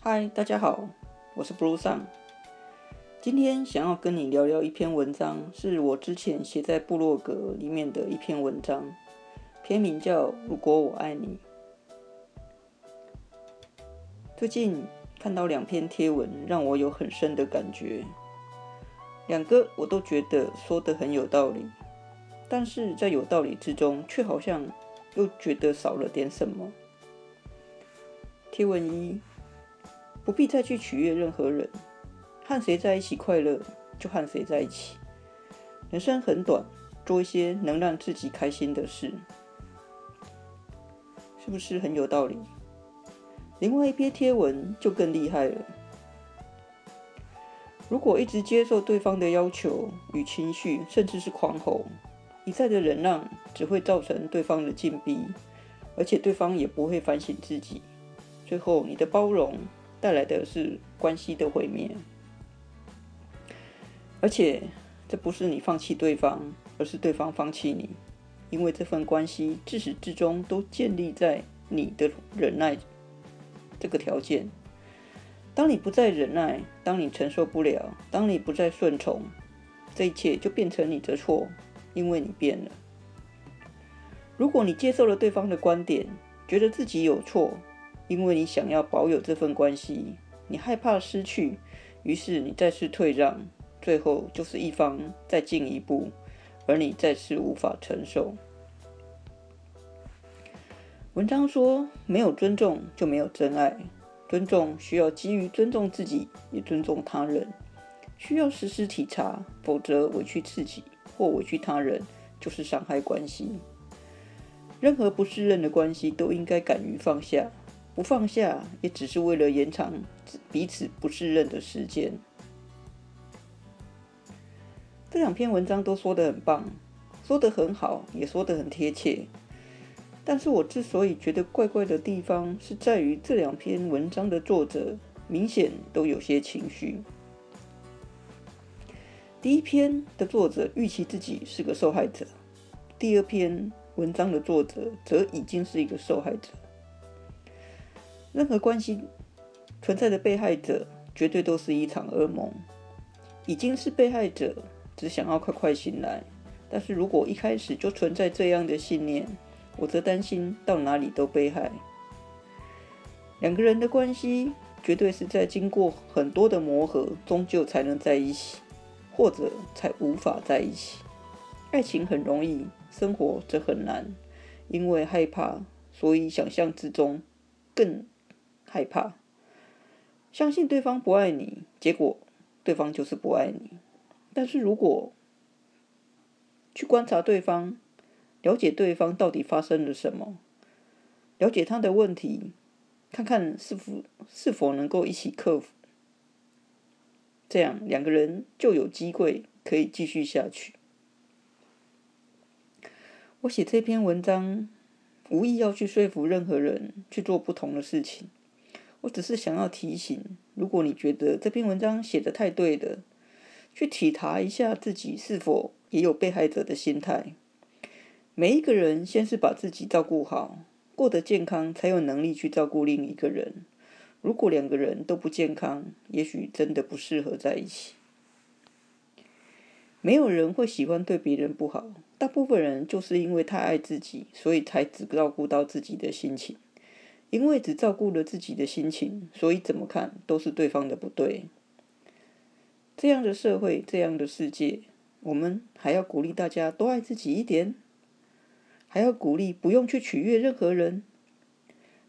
嗨，大家好，我是 Blue Sun。今天想要跟你聊聊一篇文章，是我之前写在部落格里面的一篇文章，篇名叫《如果我爱你》。最近看到两篇贴文，让我有很深的感觉。两个我都觉得说的很有道理，但是在有道理之中，却好像又觉得少了点什么。贴文一。不必再去取悦任何人，和谁在一起快乐就和谁在一起。人生很短，做一些能让自己开心的事，是不是很有道理？另外一篇贴文就更厉害了。如果一直接受对方的要求与情绪，甚至是狂吼，一再的忍让，只会造成对方的禁闭，而且对方也不会反省自己。最后，你的包容。带来的是关系的毁灭，而且这不是你放弃对方，而是对方放弃你，因为这份关系自始至终都建立在你的忍耐这个条件。当你不再忍耐，当你承受不了，当你不再顺从，这一切就变成你的错，因为你变了。如果你接受了对方的观点，觉得自己有错。因为你想要保有这份关系，你害怕失去，于是你再次退让，最后就是一方再进一步，而你再次无法承受。文章说，没有尊重就没有真爱，尊重需要基于尊重自己，也尊重他人，需要时时体察，否则委屈自己或委屈他人就是伤害关系。任何不适任的关系都应该敢于放下。不放下，也只是为了延长彼此不适任的时间。这两篇文章都说的很棒，说的很好，也说的很贴切。但是我之所以觉得怪怪的地方，是在于这两篇文章的作者明显都有些情绪。第一篇的作者预期自己是个受害者，第二篇文章的作者则已经是一个受害者。任何关系存在的被害者，绝对都是一场噩梦。已经是被害者，只想要快快醒来。但是如果一开始就存在这样的信念，我则担心到哪里都被害。两个人的关系，绝对是在经过很多的磨合，终究才能在一起，或者才无法在一起。爱情很容易，生活则很难。因为害怕，所以想象之中更。害怕，相信对方不爱你，结果对方就是不爱你。但是如果去观察对方，了解对方到底发生了什么，了解他的问题，看看是否是否能够一起克服，这样两个人就有机会可以继续下去。我写这篇文章，无意要去说服任何人去做不同的事情。我只是想要提醒，如果你觉得这篇文章写的太对了，去体察一下自己是否也有被害者的心态。每一个人先是把自己照顾好，过得健康，才有能力去照顾另一个人。如果两个人都不健康，也许真的不适合在一起。没有人会喜欢对别人不好，大部分人就是因为太爱自己，所以才只照顾到自己的心情。因为只照顾了自己的心情，所以怎么看都是对方的不对。这样的社会，这样的世界，我们还要鼓励大家多爱自己一点，还要鼓励不用去取悦任何人。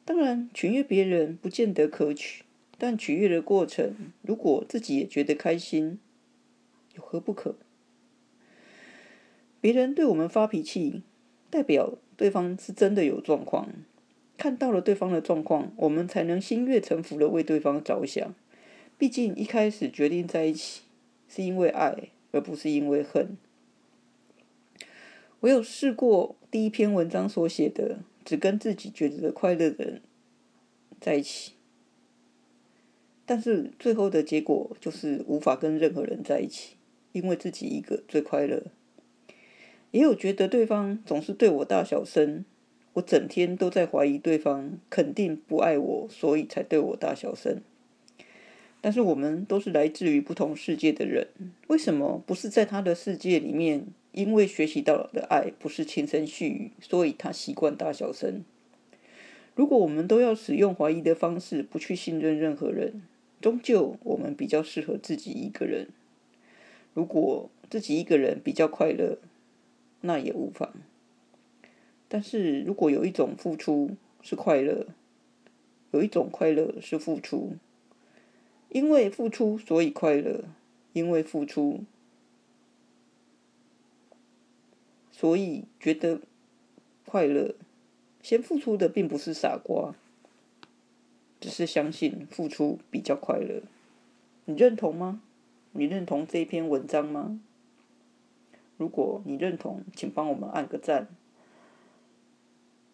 当然，取悦别人不见得可取，但取悦的过程，如果自己也觉得开心，有何不可？别人对我们发脾气，代表对方是真的有状况。看到了对方的状况，我们才能心悦诚服的为对方着想。毕竟一开始决定在一起，是因为爱，而不是因为恨。我有试过第一篇文章所写的，只跟自己觉得快乐的人在一起，但是最后的结果就是无法跟任何人在一起，因为自己一个最快乐。也有觉得对方总是对我大小声。我整天都在怀疑对方肯定不爱我，所以才对我大小声。但是我们都是来自于不同世界的人，为什么不是在他的世界里面？因为学习到的爱不是轻声细语，所以他习惯大小声。如果我们都要使用怀疑的方式，不去信任任何人，终究我们比较适合自己一个人。如果自己一个人比较快乐，那也无妨。但是如果有一种付出是快乐，有一种快乐是付出，因为付出所以快乐，因为付出所以觉得快乐。先付出的并不是傻瓜，只是相信付出比较快乐。你认同吗？你认同这一篇文章吗？如果你认同，请帮我们按个赞。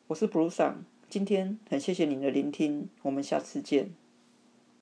我是 Bruce，今天很谢谢您的聆听，我们下次见。